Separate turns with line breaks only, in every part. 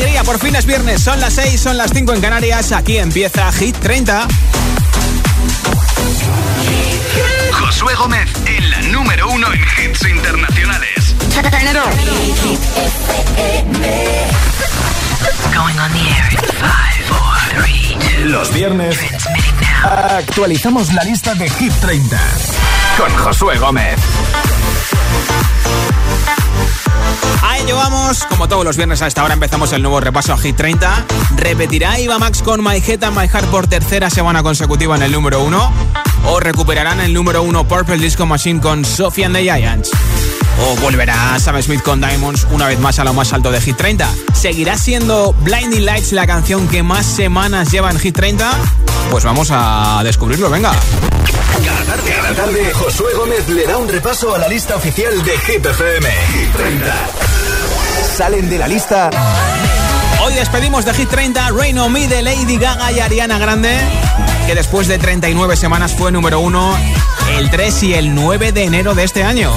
alegría! Por fin es viernes, son las 6, son las 5 en Canarias. Aquí empieza Hit 30.
Josué Gómez en la número uno en hits internacionales.
Los viernes actualizamos la lista de Hit 30 con Josué Gómez.
Ahí llevamos, como todos los viernes a esta hora empezamos el nuevo repaso a Hit 30. Repetirá Iva Max con My Head and My Heart por tercera semana consecutiva en el número 1. O recuperarán el número 1 Purple Disco Machine con Sophie and the Giants. O volverá Sam Smith con Diamonds una vez más a lo más alto de Hit 30. ¿Seguirá siendo Blinding Lights la canción que más semanas lleva en Hit 30? Pues vamos a descubrirlo, venga.
Cada tarde, cada tarde, Josué Gómez le da un repaso a la lista oficial de Hit FM. Hit 30. Salen de la lista.
Hoy despedimos de Hit 30 Rain on Me de Lady Gaga y Ariana Grande, que después de 39 semanas fue número 1 el 3 y el 9 de enero de este año.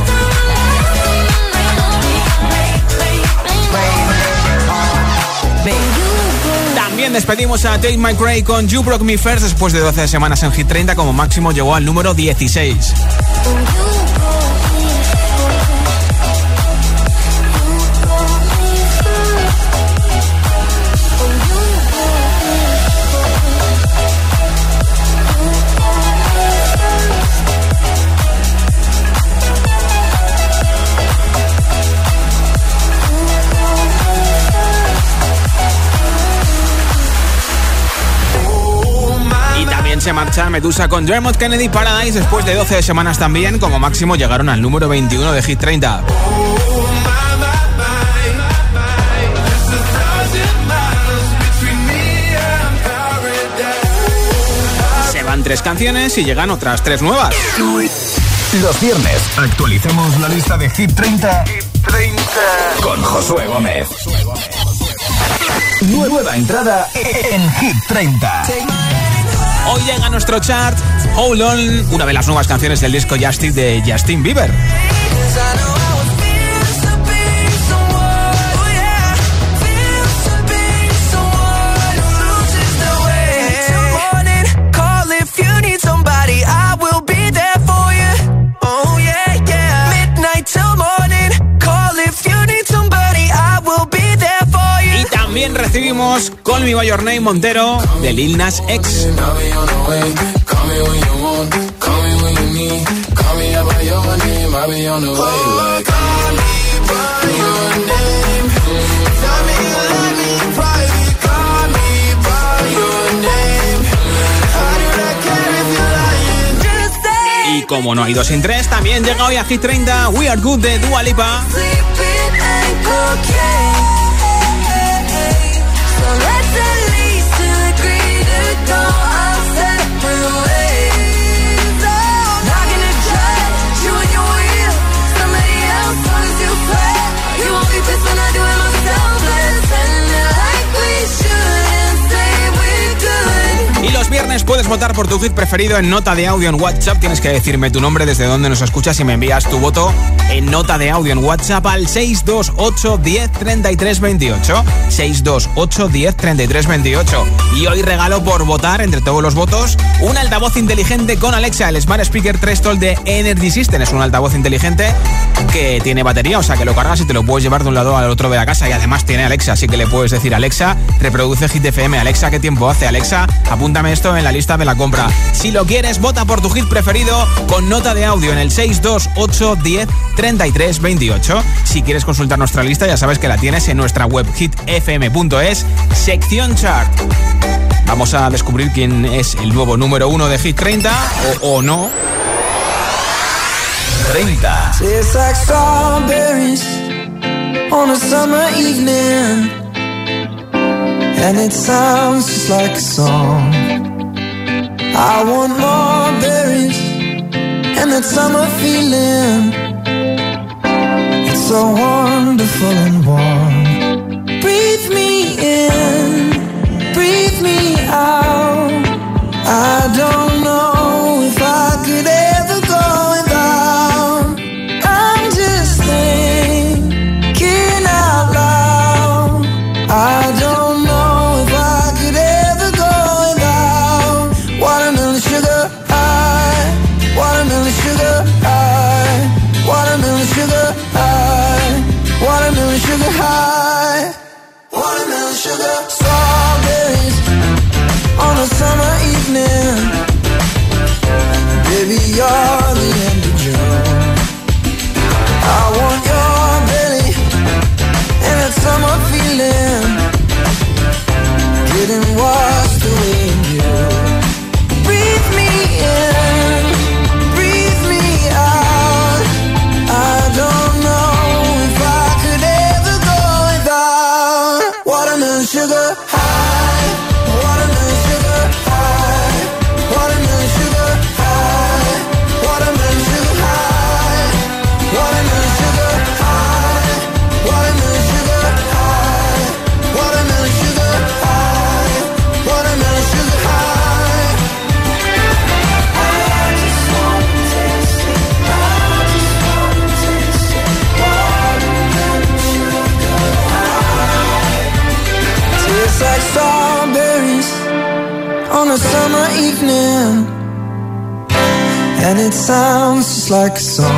Despedimos a Tate McRae con You Broke Me First después de 12 semanas en Hit 30 como máximo llegó al número 16. Se marcha Medusa con Dermot Kennedy Paradise después de 12 semanas también. Como máximo llegaron al número 21 de Hit 30. Se van tres canciones y llegan otras tres nuevas.
Los viernes actualizamos la lista de Hit 30, con Josué Gómez. Nueva entrada en Hit 30.
Hoy llega a nuestro chart Hold On, una de las nuevas canciones del disco Justin de Justin Bieber. También recibimos Call Me By Your Name Montero de Lil Nas X. Y como no hay dos sin tres, también llega hoy a Hit 30 We Are Good de Dua Lipa. Viernes puedes votar por tu hit preferido en nota de audio en WhatsApp. Tienes que decirme tu nombre, desde dónde nos escuchas y me envías tu voto en nota de audio en WhatsApp al 628 10 33 28. 628 10 33 28. Y hoy regalo por votar entre todos los votos un altavoz inteligente con Alexa, el Smart Speaker 3 Toll de Energy System. Es un altavoz inteligente que tiene batería, o sea que lo cargas y te lo puedes llevar de un lado al otro de la casa. Y además tiene Alexa, así que le puedes decir Alexa, reproduce Hit FM. Alexa, ¿qué tiempo hace? Alexa, Apúntame esto en la lista de la compra. Si lo quieres, vota por tu hit preferido con nota de audio en el 628 10 33 28. Si quieres consultar nuestra lista, ya sabes que la tienes en nuestra web hitfm.es, sección chart. Vamos a descubrir quién es el nuevo número uno de Hit 30 o, no.
30.
It's like strawberries on a summer evening. And it sounds just like a song. I want more berries and that summer feeling. It's so wonderful and warm. Breathe me in, breathe me out. I don't like a song.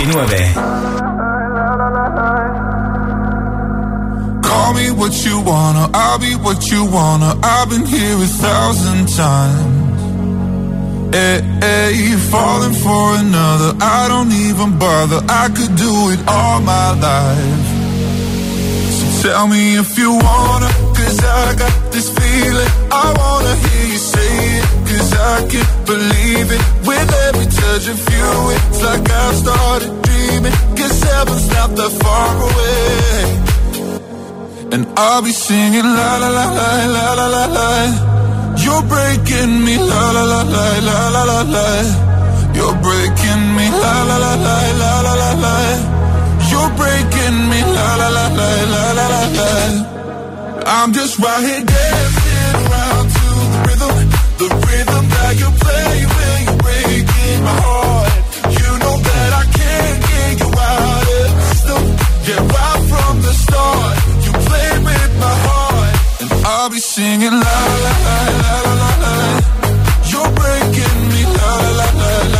29.
Call me what you wanna, I'll be what you wanna. I've been here a thousand times. Hey, hey, falling for another. I don't even bother. I could do it all my life. So tell me if you wanna, cause I got this feeling. I wanna hear you say it, cause I can't believe it. With every touch of you, it's like I've started dreaming. Cause heaven's not that far away. And I'll be singing la la la la la la la la. You're breaking me la la la la la la la la. You're breaking me la la la la la la la la. You're breaking me la la la la la la la la. I'm just right here dancing rhythm that you play when you're breaking my heart. You know that I can't get you out of the system. Yeah, right from the start, you play with my heart, and I'll be singing la la la la la la. You're breaking me la la la la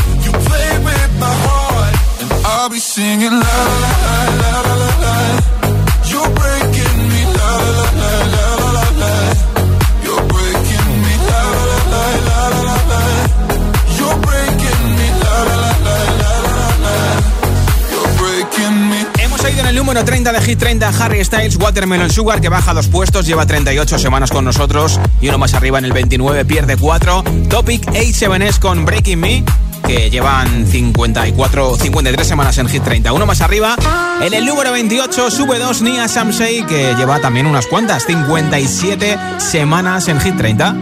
Hemos ido en el número número 30 de Hit 30, Harry Styles, Watermelon Sugar, que baja dos puestos, lleva 38 semanas con nosotros y uno más arriba en el 29, pierde 4. Topic 87S con Breaking Me, que llevan 54, 53 semanas en Hit 30. Uno más arriba, en el número 28, sube 2 Nia Samsei, que lleva también unas cuantas, 57 semanas en Hit 30.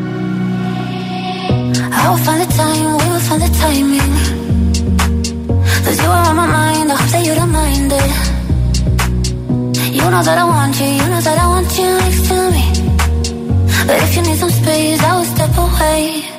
You know that I want you, you know that I want you if you need some space, I will step away.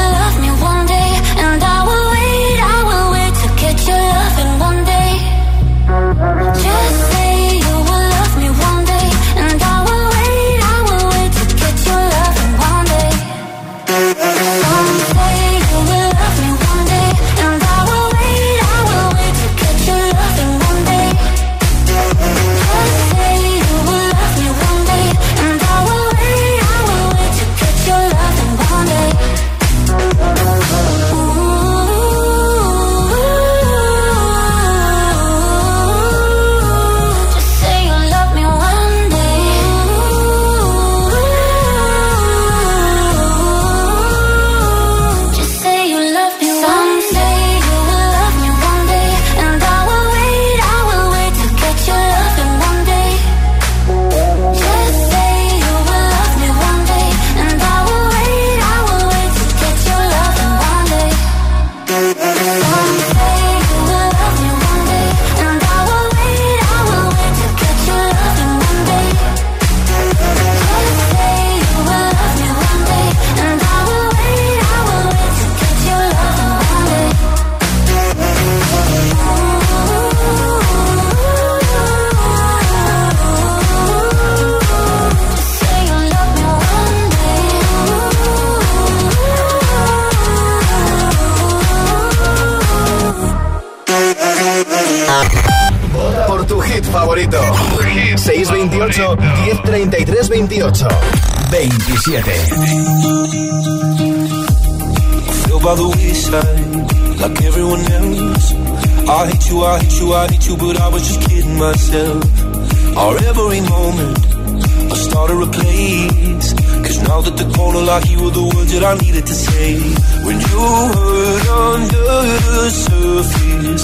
628 1033 28 27.
Feel by the wayside, like everyone else. I hate you, I hate you, I hate you, but I was just kidding myself. Our every moment, I started a place. Cause now that the corner like you were the words that I needed to say. When you hurt under the surface,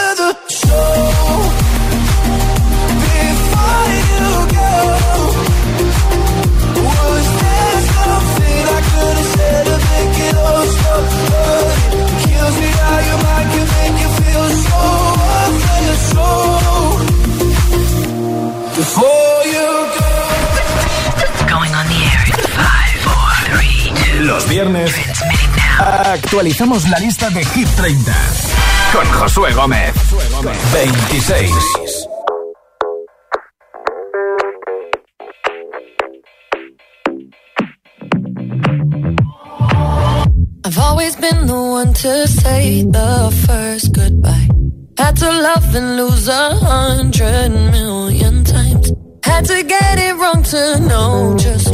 viernes actualizamos la lista de Hit 30 con Josué Gómez. 26.
I've always been the one to say the first goodbye. Had to love and lose a hundred million times. Had to get it wrong to know just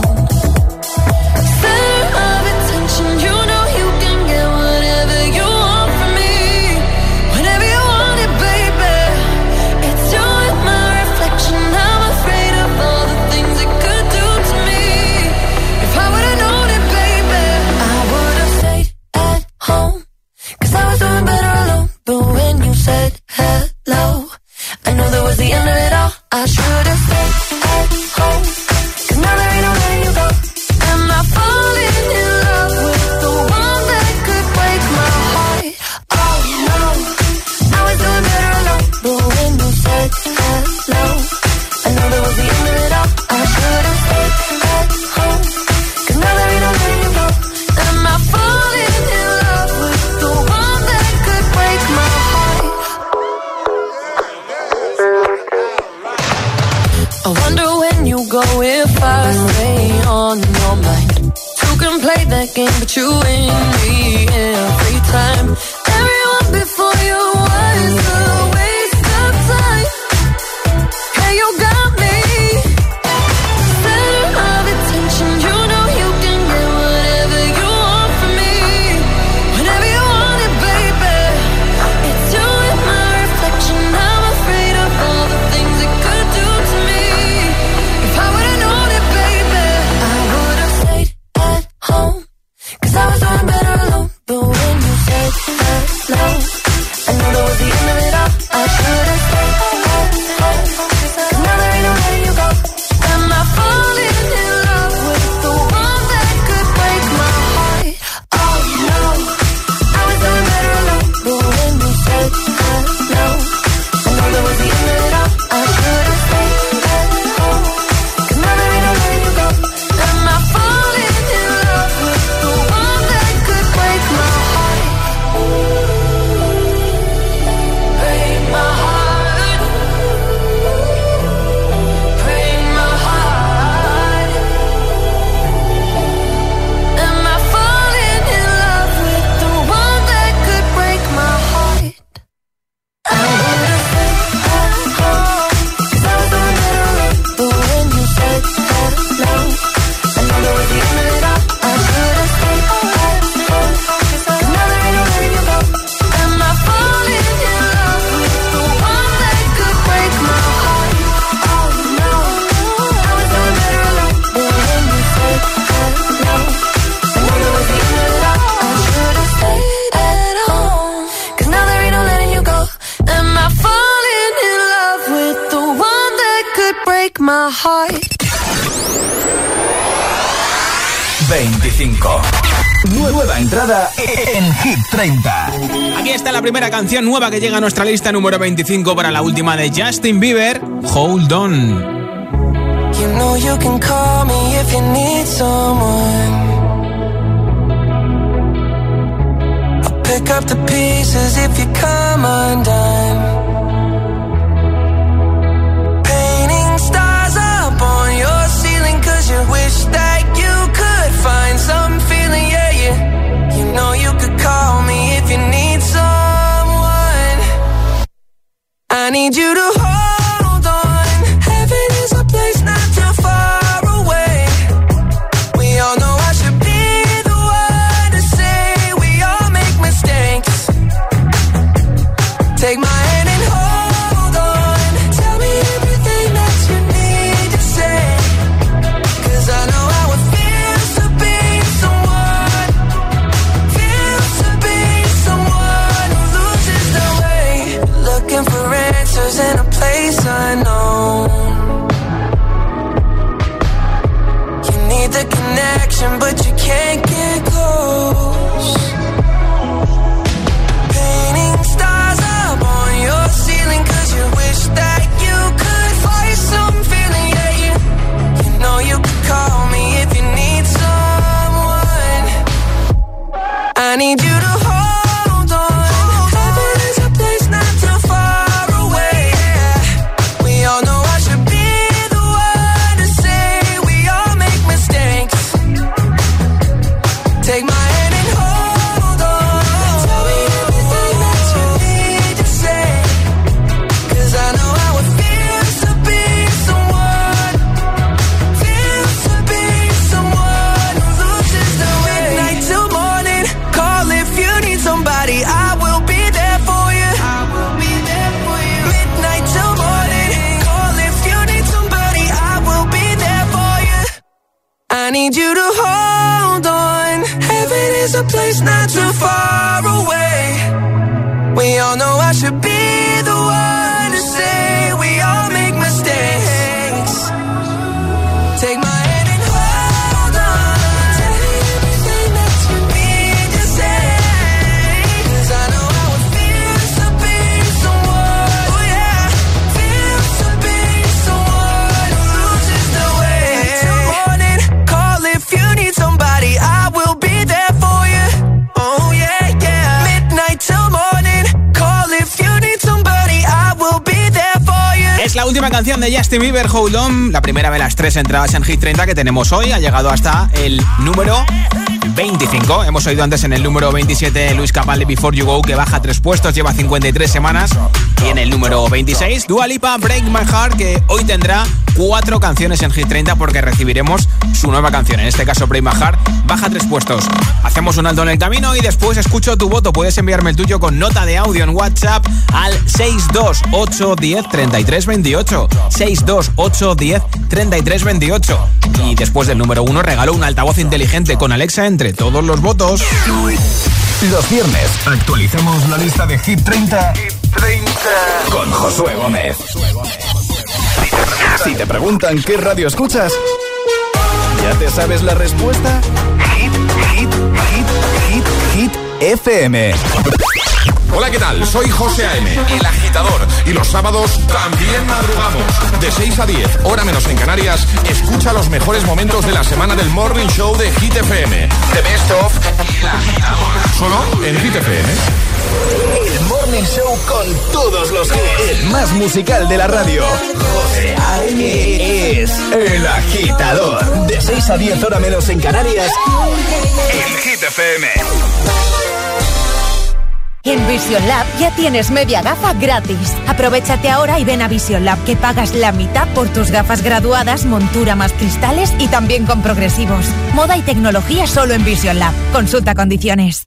25. Nueva entrada en Hit 30.
Aquí está la primera canción nueva que llega a nuestra lista número 25 para la última de Justin Bieber, Hold On.
You know you can call me if you need someone. I'll pick up the pieces if you come undone. Painting stars find some feeling, yeah, yeah. You know you could call me if you need someone. I need you to hold but
Justin Bieber, Hold On, la primera de las tres entradas en Hit 30 que tenemos hoy. Ha llegado hasta el número 25. Hemos oído antes en el número 27 Luis Capaldi Before You Go, que baja tres puestos, lleva 53 semanas. Y en el número 26, Dua Lipa Break My Heart, que hoy tendrá cuatro canciones en Hit 30 porque recibiremos su nueva canción. En este caso, My Heart baja tres puestos. Hacemos un alto en el camino y después escucho tu voto. Puedes enviarme el tuyo con nota de audio en WhatsApp al 62810 3328. 62810 3328. Y después del número uno regalo un altavoz inteligente con Alexa entre todos los votos.
Los viernes actualizamos la lista de Hit 30, con Josué Gómez. Si te preguntan qué radio escuchas, ¿ya te sabes la respuesta? Hit, hit, hit, hit, hit, FM.
Hola, ¿qué tal? Soy José A.M., el agitador. Y los sábados también madrugamos. De 6 a 10, hora menos en Canarias, escucha los mejores momentos de la semana del Morning Show de Hit FM. The Best of El Agitador. Solo en Hit FM.
El Morning Show con todos los hits. El más musical de la radio. José A.M. es el agitador. De 6 a 10, hora menos en Canarias. En Hit FM.
En Vision Lab ya tienes media gafa gratis. Aprovechate ahora y ven a Vision Lab que pagas la mitad por tus gafas graduadas, montura más cristales y también con progresivos. Moda y tecnología solo en Vision Lab. Consulta condiciones.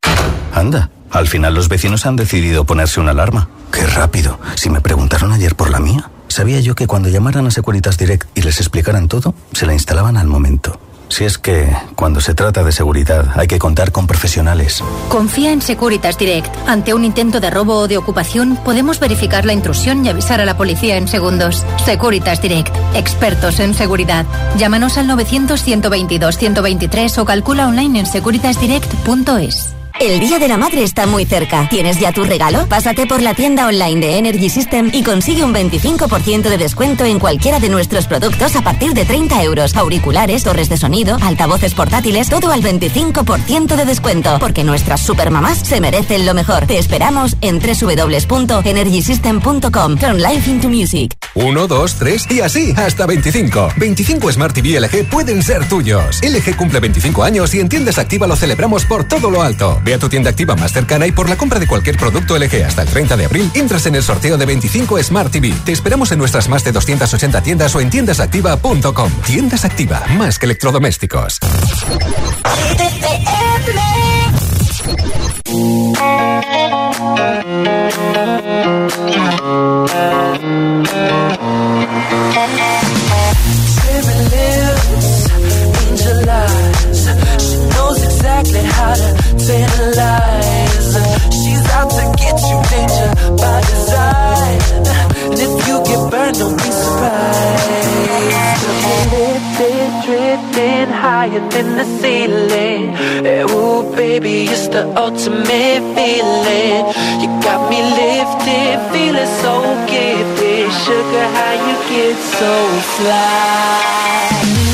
Anda, al final los vecinos han decidido ponerse una alarma. Qué rápido. Si me preguntaron ayer por la mía, sabía yo que cuando llamaran a Securitas Direct y les explicaran todo, se la instalaban al momento. Si es que, cuando se trata de seguridad, hay que contar con profesionales.
Confía en Securitas Direct. Ante un intento de robo o de ocupación, podemos verificar la intrusión y avisar a la policía en segundos. Securitas Direct. Expertos en seguridad. Llámanos al 900-122-123 o calcula online en securitasdirect.es.
El Día de la Madre está muy cerca. ¿Tienes ya tu regalo? Pásate por la tienda online de Energy System y consigue un 25% de descuento en cualquiera de nuestros productos a partir de 30 euros. Auriculares, torres de sonido, altavoces portátiles, todo al 25% de descuento. Porque nuestras supermamás se merecen lo mejor. Te esperamos en www.energysystem.com. Turn life into music.
1, 2, 3 y así hasta 25. 25 Smart TV LG pueden ser tuyos. LG cumple 25 años y en tiendas activa lo celebramos por todo lo alto. Ve a tu tienda activa más cercana y por la compra de cualquier producto LG hasta el 30 de abril entras en el sorteo de 25 Smart TV. Te esperamos en nuestras más de 280 tiendas o en tiendasactiva.com. Tiendas Activa, más que electrodomésticos.
How to tantalize. She's out to get you, danger by design. And if you get burned, don't be surprised. Lifted, drifting higher than the ceiling. Eh, Ooh, baby, it's the ultimate feeling. You got me lifted, feeling so gifted. Sugar, how you get so fly?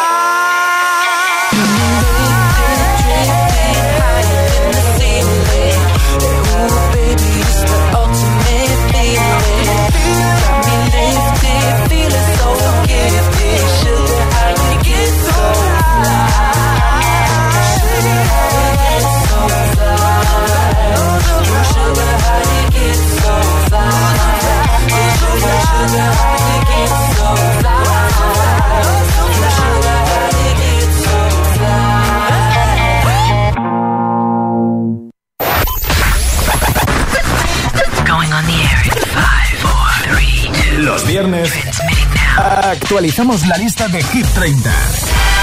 actualizamos la lista de Hit 30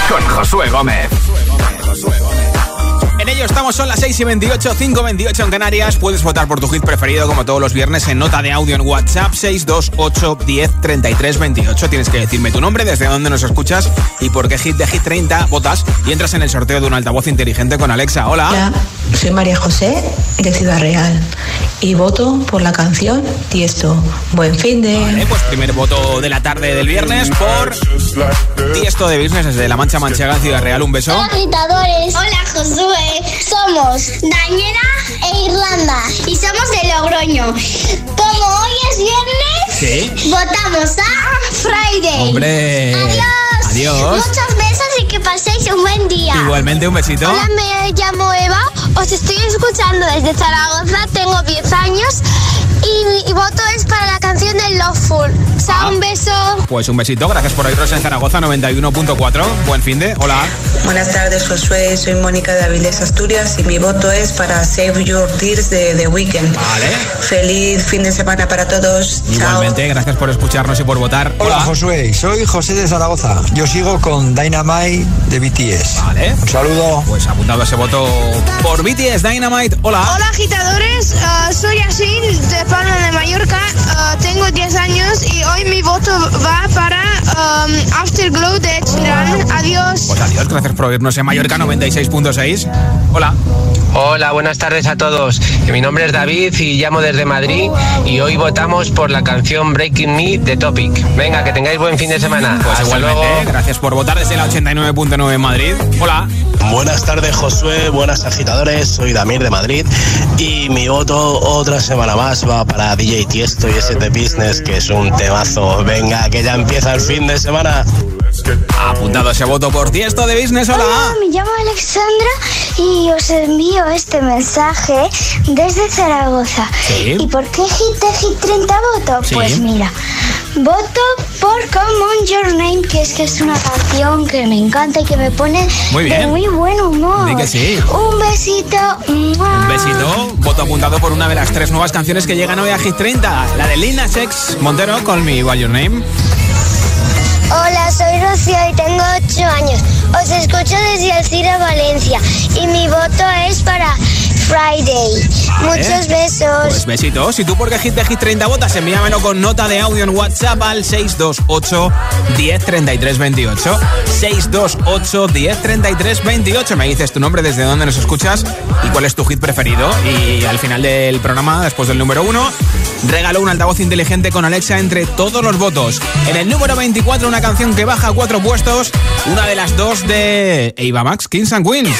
con Josué Gómez.
En ello estamos, son las 6 y 28, 5 28 en Canarias. Puedes votar por tu hit preferido como todos los viernes en nota de audio en WhatsApp 628 10 33 28. Tienes que decirme tu nombre, desde dónde nos escuchas y por qué hit de Hit 30 votas y entras en el sorteo de un altavoz inteligente con Alexa. Hola.
Hola, soy María José de Ciudad Real y voto por la canción Tiesto. Buen fin de...
Vale, pues primer voto de la tarde del viernes por Tiesto de Business desde La Mancha Manchega en Ciudad Real. Un beso.
Hola agitadores, hola Josué, somos Dañera e Irlanda y somos de Logroño. Como hoy es viernes,
Sí.
votamos a Friday.
Hombre.
Adiós.
Adiós.
Muchos besos y que paséis un buen día.
Igualmente un besito.
Hola, me llamo Eva, os estoy escuchando desde Zaragoza, tengo 10 años y mi voto es para la canción de Loveful. Chao, un beso.
Pues un besito, gracias por oírnos en Zaragoza 91.4. Buen fin de. Hola.
Buenas tardes, Josué. Soy Mónica de Avilés, Asturias y mi voto es para Save Your Tears de The Weeknd.
Vale.
Feliz fin de semana para todos. Chao.
Igualmente, gracias por escucharnos y por votar.
Hola Josué, soy José de Zaragoza. Yo sigo con Dynamite de BTS.
Vale.
Un saludo.
Pues apuntado ese voto por BTS Dynamite. Hola.
Hola agitadores, Ah, hoy mi voto va para um, Afterglow de Sheeran. Adiós.
Pues adiós, gracias por oírnos en Mallorca 96.6. Hola.
Hola, buenas tardes a todos. Mi nombre es David y llamo desde Madrid y hoy votamos por la canción Breaking Me de Topic. Venga, que tengáis buen fin de semana.
Pues
Hasta
igualmente,
luego.
gracias por votar desde la 89.9 en Madrid. Hola.
Buenas tardes, Josué. Buenas agitadores. Soy Damir de Madrid. Y mi voto otra semana más va para DJ Tiesto y ese de Business, que es un temazo. Venga, que ya empieza el fin de semana.
Apuntado ese voto por Tiesto de Business. Hola.
Hola, me llamo Alexandra y os envío este mensaje desde Zaragoza.
Sí.
¿Y por qué Hit Hit 30 voto?
Sí.
Pues mira, voto por Come On Your Name, que es que es una canción que me encanta y que me pone
Muy bien.
de muy buen humor.
Que sí.
Un besito.
Un besito, voto apuntado por una de las tres nuevas canciones que llegan hoy a Hit 30, la de Lil Nas X Montero, Call Me By Your Name.
Hola, soy Rocío y tengo 8 años. Os escucho desde Alcira, Valencia. Y mi voto es para Friday. Muchos besos.
Pues besitos. Si tú por qué Hit de Hit 30 votas, envíamelo con nota de audio en WhatsApp al 628 10 33 28. 628 10 33 28. Me dices tu nombre, desde dónde nos escuchas y cuál es tu hit preferido. Y al final del programa, después del número 1, regalo un altavoz inteligente con Alexa entre todos los votos. En el número 24, una canción que baja cuatro puestos, una de las dos de Eva Max, Kings and Queens.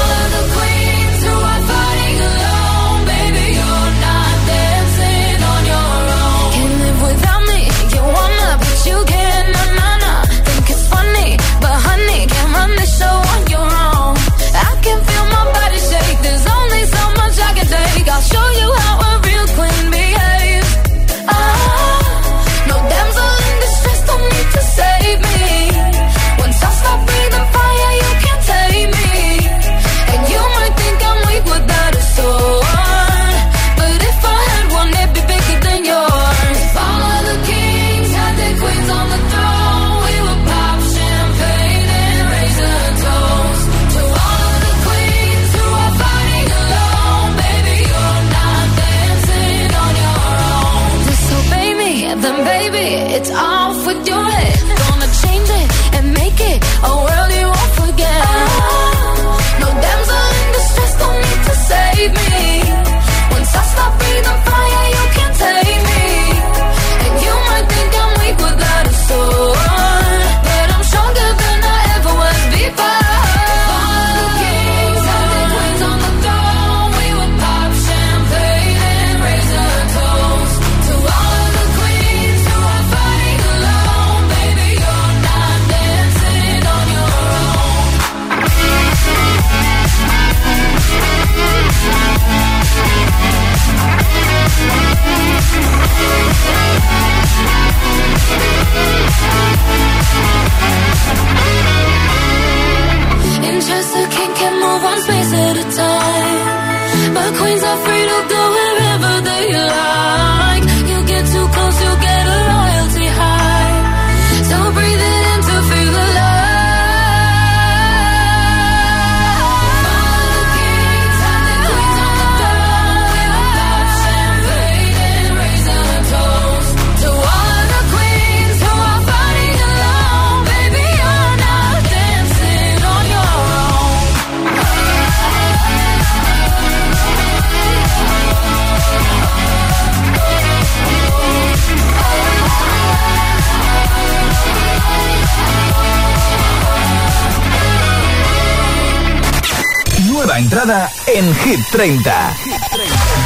Entrada en Hit 30.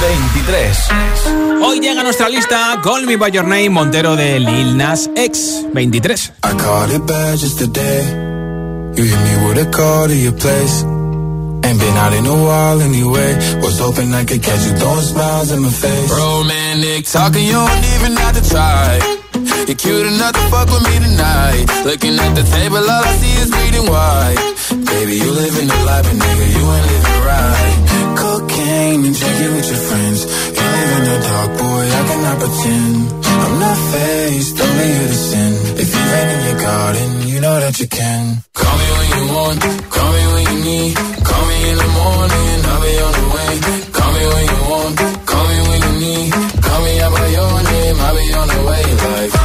23.
Hoy llega a nuestra lista Call Me By Your Name Montero de Lil Nas X 23.
I caught it bad just today. You hit me with a call to your place. Ain't been out in a while anyway. Was hoping I could catch you throwing smiles in my face.
Romantic talking, you don't even have to try. You're cute enough to fuck with me tonight. Looking at the table, all I see is bleeding white.
Baby, you live in the life, but nigga, you ain't living right. Cocaine and drinking with your friends. You live in the dark, boy, I cannot pretend. I'm not faced, only here to sin. If you're in your garden, you know that you can.
Call me when you want, call me when you need. Call me
in the morning, I'll be on the way. Call me when you want, call me when you need. Call me out by your name, I'll be on the way. Like.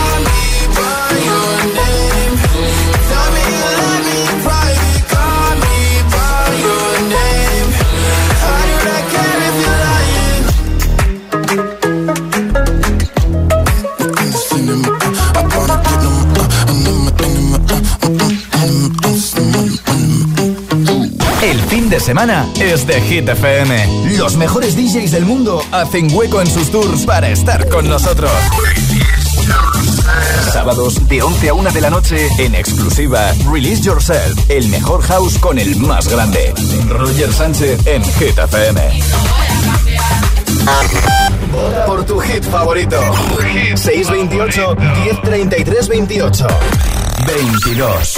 de semana es de Hit FM. Los mejores DJs del mundo hacen hueco en sus tours para estar con nosotros. Sábados de 11 a 1 de la noche en exclusiva Release Yourself, el mejor house con el más grande. Roger Sánchez en Hit FM. Por tu hit favorito. 628 1033 28 22.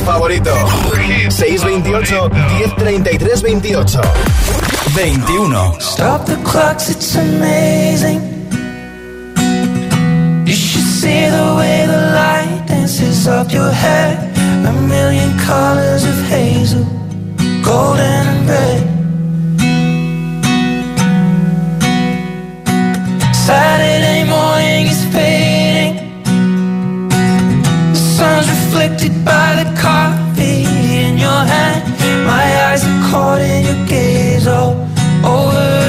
favorito. 628 1033 28. 21.
Stop the clocks, it's amazing. You should see the way the light dances up your head. A million
colors of hazel, golden and red. Saturday morning is fading. The sun's reflected by Caught in your gaze. All over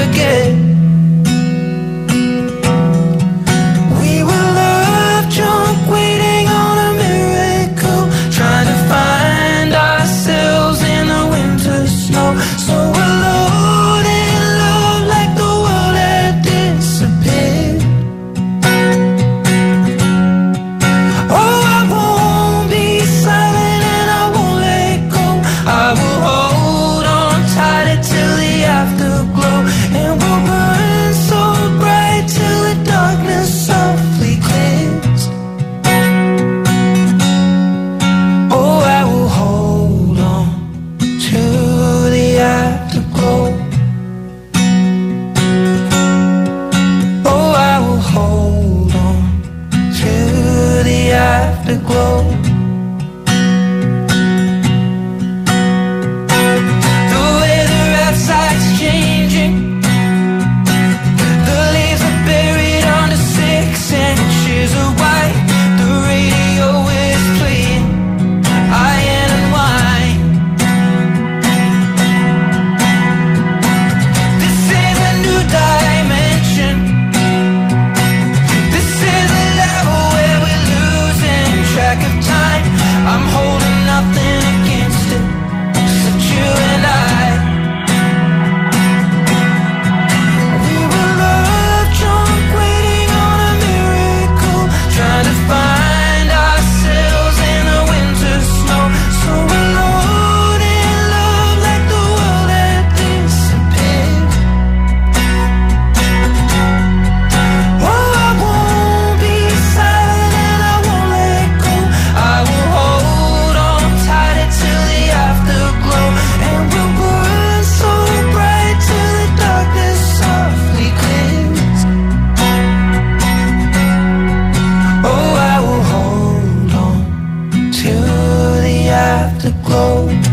to the afterglow.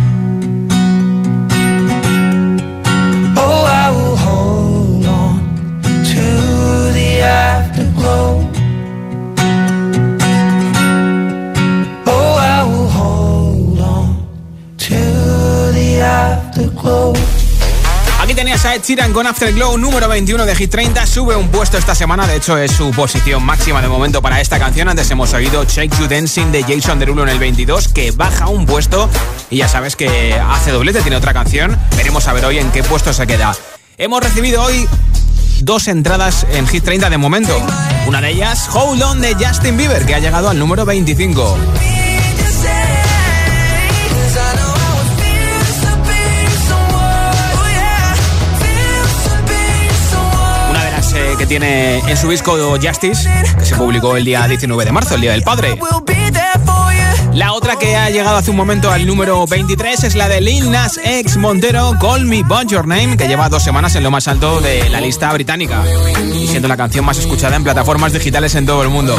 A Ed Sheeran con Afterglow, número 21 de Hit 30. Sube un puesto esta semana, de hecho es su posición máxima de momento para esta canción. Antes hemos oído Shake You Dancing de Jason Derulo en el 22, que baja un puesto. Y ya sabes que hace doblete, tiene otra canción. Veremos a ver hoy en qué puesto se queda. Hemos recibido hoy dos entradas en Hit 30 de momento. Una de ellas, Hold On de Justin Bieber, que ha llegado al número 25. Tiene en su disco Justice, que se publicó el día 19 de marzo, el Día del Padre. La otra que ha llegado hace un momento al número 23 es la de Lil Nas X Montero, Call Me By Your Name, que lleva dos semanas en lo más alto de la lista británica siendo la canción más escuchada en plataformas digitales en todo el mundo.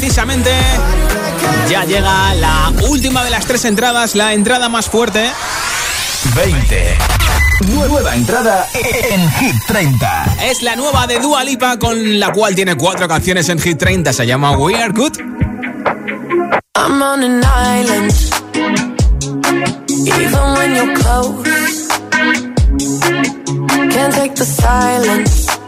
Precisamente ya llega la última de las tres entradas, la entrada más fuerte.
20. Nueva entrada en Hit 30.
Es la nueva de Dua Lipa con la cual tiene cuatro canciones en Hit 30. Se llama We Are Good.
I'm on an island. Even when you're close, can't take the silence.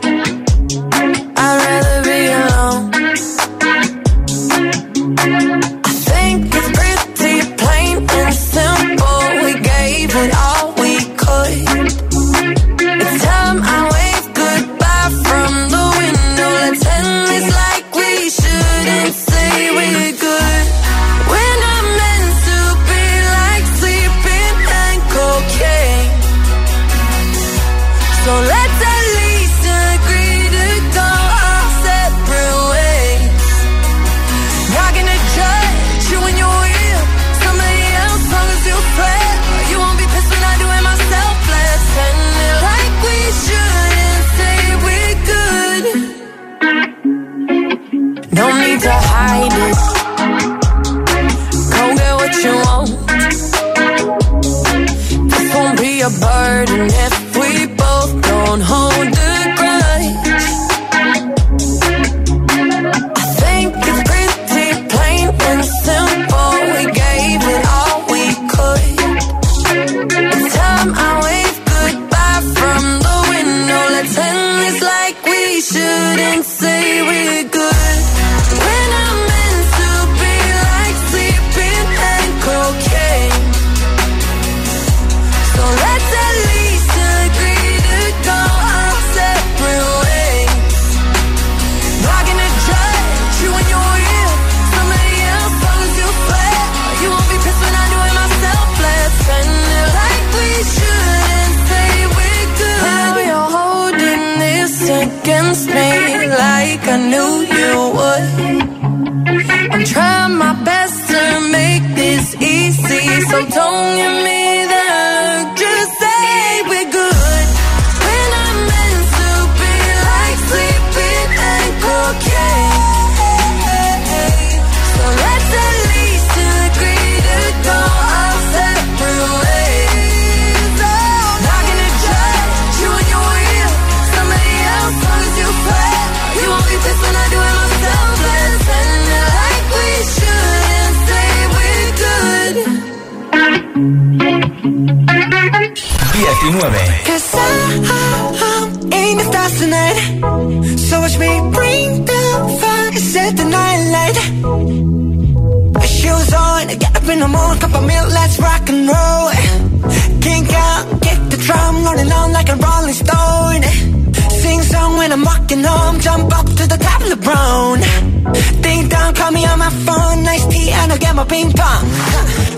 Home, jump up to the top of the brown. Ding dong, call me on my phone, nice tea, and I'll get my ping pong.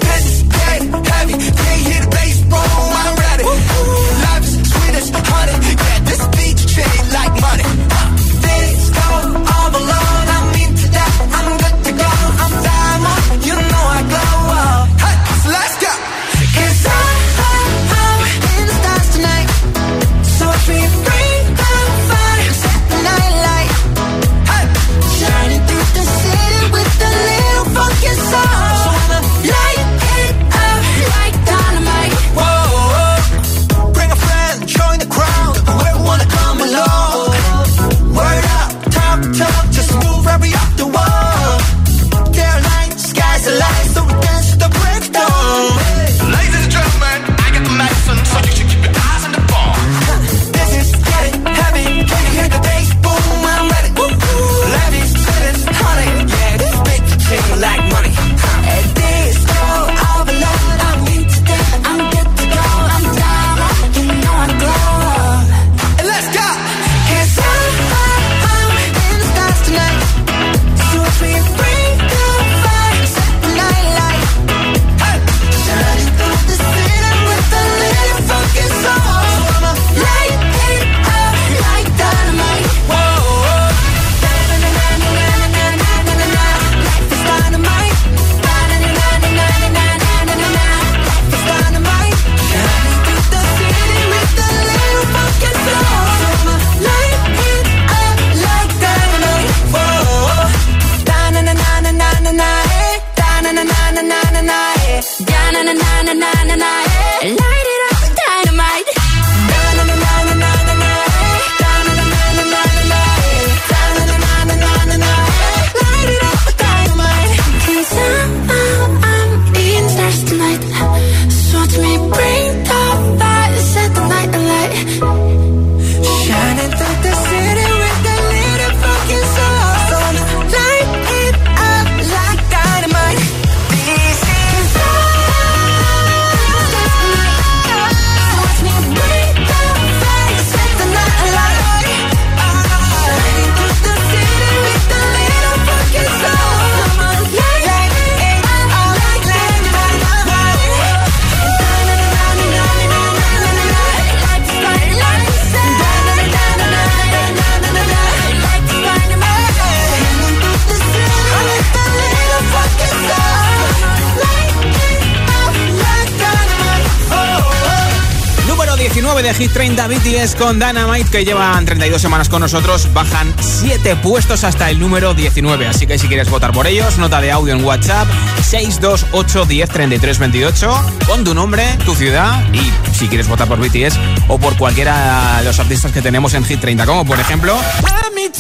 19 de Hit 30 BTS con Dynamite que llevan 32 semanas con nosotros, bajan 7 puestos hasta el número 19. Así que si quieres votar por ellos, nota de audio en WhatsApp 628 10 33 28 con tu nombre, tu ciudad y si quieres votar por BTS o por cualquiera de los artistas que tenemos en Hit 30, como por ejemplo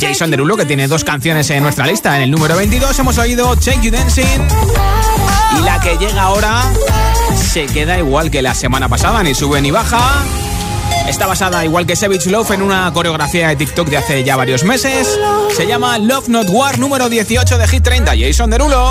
Jason Derulo que tiene dos canciones en nuestra lista. En el número 22 hemos oído Take You Dancing y la que llega ahora se queda igual que la semana pasada, ni sube ni baja. Está basada, igual que Savage Love, en una coreografía de TikTok de hace ya varios meses. Se llama Love Not War, número 18 de Hit 30. Jason Derulo.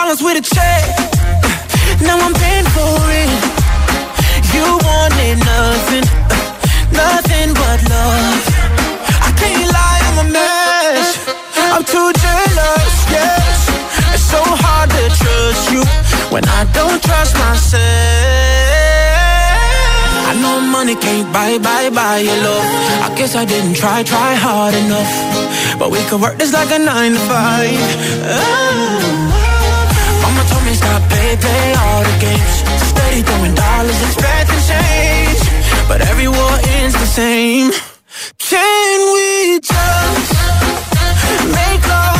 problems with a check. Now I'm paying for it. You wanted nothing nothing but love. I can't lie, I'm a mess. I'm too jealous, yes. It's so hard to trust you when I don't trust myself. I know money can't buy, buy, buy your love. I guess I didn't try, try hard enough. But we could work this like a nine to five. Oh. Stop, play, play all the games. Steady throwing dollars, expecting change but every war ends the same. Can we just make love,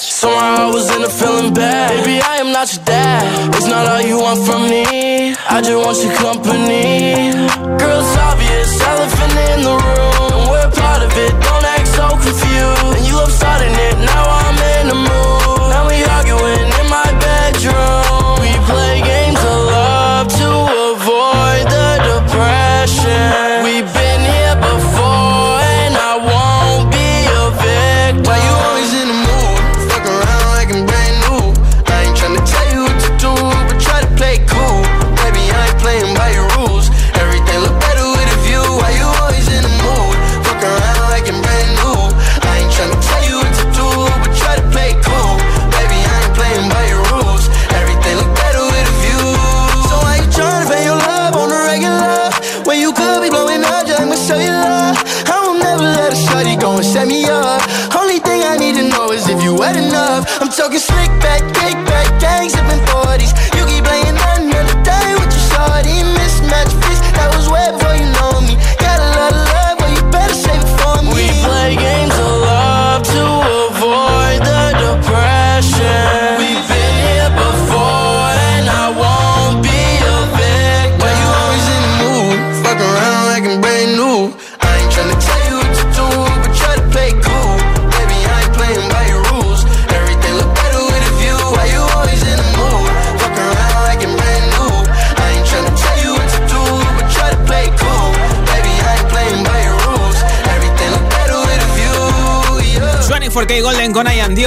Unattached. Somehow I was in a feeling bad. Baby, I am not your dad. It's not all you want from me. I just want your company.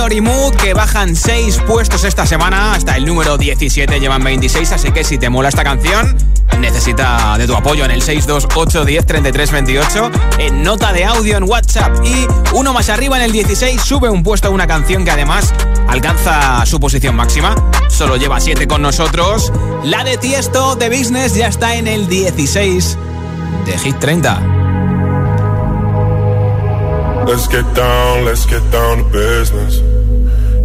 Dior y Mood que bajan 6 puestos esta semana. Hasta el número 17 llevan 26 así que si te mola esta canción necesita de tu apoyo en el 628 10 33 28 en nota de audio en WhatsApp. Y uno más arriba en el 16 sube un puesto a una canción que además alcanza su posición máxima. Solo lleva 7 con nosotros. La de Tiesto de Business ya está en el 16 de Hit 30
Let's get down, let's get down to business.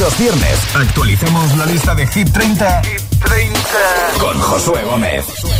Los viernes actualizamos la lista de Hit 30, con Josué Gómez.